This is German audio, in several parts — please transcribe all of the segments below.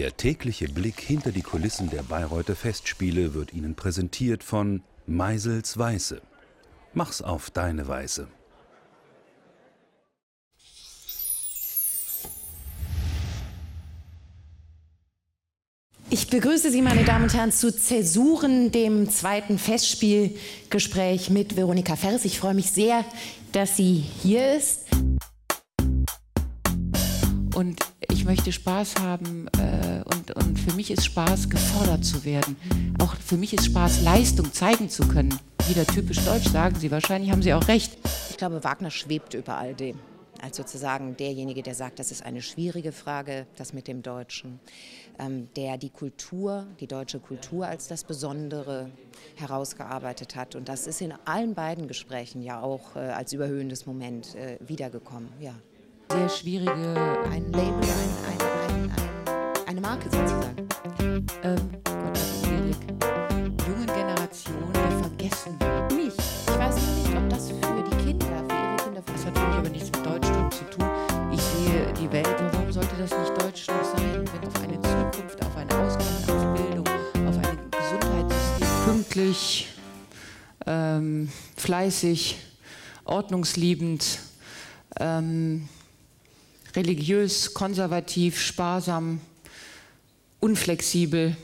Der tägliche Blick hinter die Kulissen der Bayreuther Festspiele wird Ihnen präsentiert von Meisels Weiße. Mach's auf deine Weise. Ich begrüße Sie, meine Damen und Herren, zu Zäsuren, dem zweiten Festspielgespräch mit Veronika Ferres. Ich freue mich sehr, dass sie hier ist. Und ich möchte Spaß haben äh, und, und für mich ist Spaß, gefordert zu werden. Auch für mich ist Spaß, Leistung zeigen zu können. Wieder typisch deutsch, sagen Sie. Wahrscheinlich haben Sie auch recht. Ich glaube, Wagner schwebt über all dem als sozusagen derjenige, der sagt, das ist eine schwierige Frage, das mit dem Deutschen, ähm, der die Kultur, die deutsche Kultur als das Besondere herausgearbeitet hat. Und das ist in allen beiden Gesprächen ja auch äh, als überhöhendes Moment äh, wiedergekommen. Ja. Sehr schwierige. Ein Label, ein, ein, ein, eine Marke sozusagen. Ähm, Gott, selig. Jungen Generation, die vergessen wird. Mich. Ich weiß nicht, ob das für die Kinder, für ihre Kinder, das hat für mich aber nichts mit Deutschland zu tun. Ich sehe die Welt, warum sollte das nicht Deutschland sein, wenn auf eine Zukunft, auf einen Ausgang, auf Bildung, auf ein Gesundheitssystem pünktlich, ähm, fleißig, ordnungsliebend, ähm, religiös, konservativ, sparsam, unflexibel.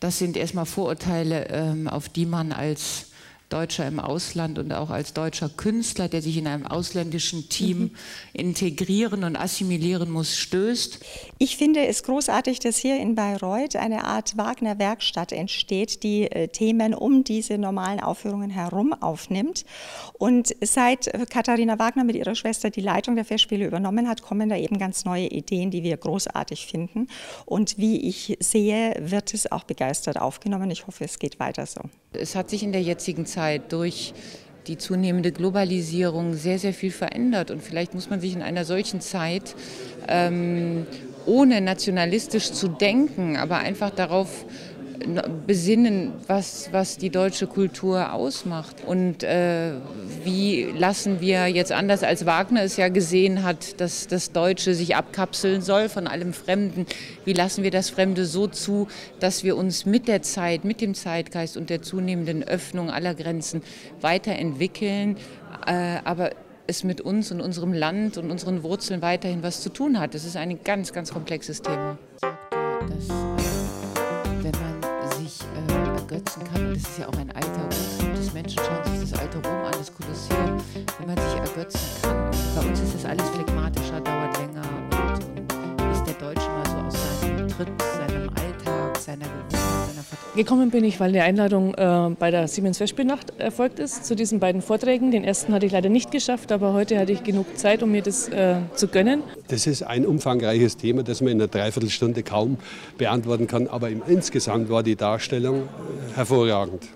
Das sind erstmal Vorurteile, ähm, auf die man als Deutscher im Ausland und auch als deutscher Künstler, der sich in einem ausländischen Team mhm. integrieren und assimilieren muss, stößt. Ich finde es großartig, dass hier in Bayreuth eine Art Wagner-Werkstatt entsteht, die äh, Themen um diese normalen Aufführungen herum aufnimmt. Und seit Katharina Wagner mit ihrer Schwester die Leitung der Festspiele übernommen hat, kommen da eben ganz neue Ideen, die wir großartig finden. Und wie ich sehe, wird es auch begeistert aufgenommen. Ich hoffe, es geht weiter so. Es hat sich in der jetzigen Zeit durch die zunehmende Globalisierung sehr, sehr viel verändert. Und vielleicht muss man sich in einer solchen Zeit, ähm, ohne nationalistisch zu denken, aber einfach darauf besinnen, was, was die deutsche Kultur ausmacht. Und äh, wie lassen wir jetzt anders als Wagner es ja gesehen hat, dass das Deutsche sich abkapseln soll von allem Fremden, wie lassen wir das Fremde so zu, dass wir uns mit der Zeit, mit dem Zeitgeist und der zunehmenden Öffnung aller Grenzen weiterentwickeln, äh, aber es mit uns und unserem Land und unseren Wurzeln weiterhin was zu tun hat. Das ist ein ganz, ganz komplexes Thema. Das ist ja auch ein alter Urtrieb des Menschen. Schauen sich das alte Rom an, das Kolosseum. Wenn man sich ergötzen kann. Bei uns ist das alles phlegmatischer, dauert länger und, und ist der Deutsche mal so aus seinem Tritt, seinem Alltag, seiner Gewohnheit, Vertrauen. Gekommen bin ich, weil eine Einladung äh, bei der Siemens Festspielnacht erfolgt ist zu diesen beiden Vorträgen. Den ersten hatte ich leider nicht geschafft, aber heute hatte ich genug Zeit, um mir das äh, zu gönnen. Das ist ein umfangreiches Thema, das man in einer Dreiviertelstunde kaum beantworten kann. Aber im insgesamt war die Darstellung äh, hervorragend.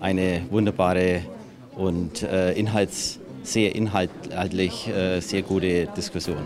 Eine wunderbare und äh, inhalts, sehr inhaltlich äh, sehr gute Diskussion.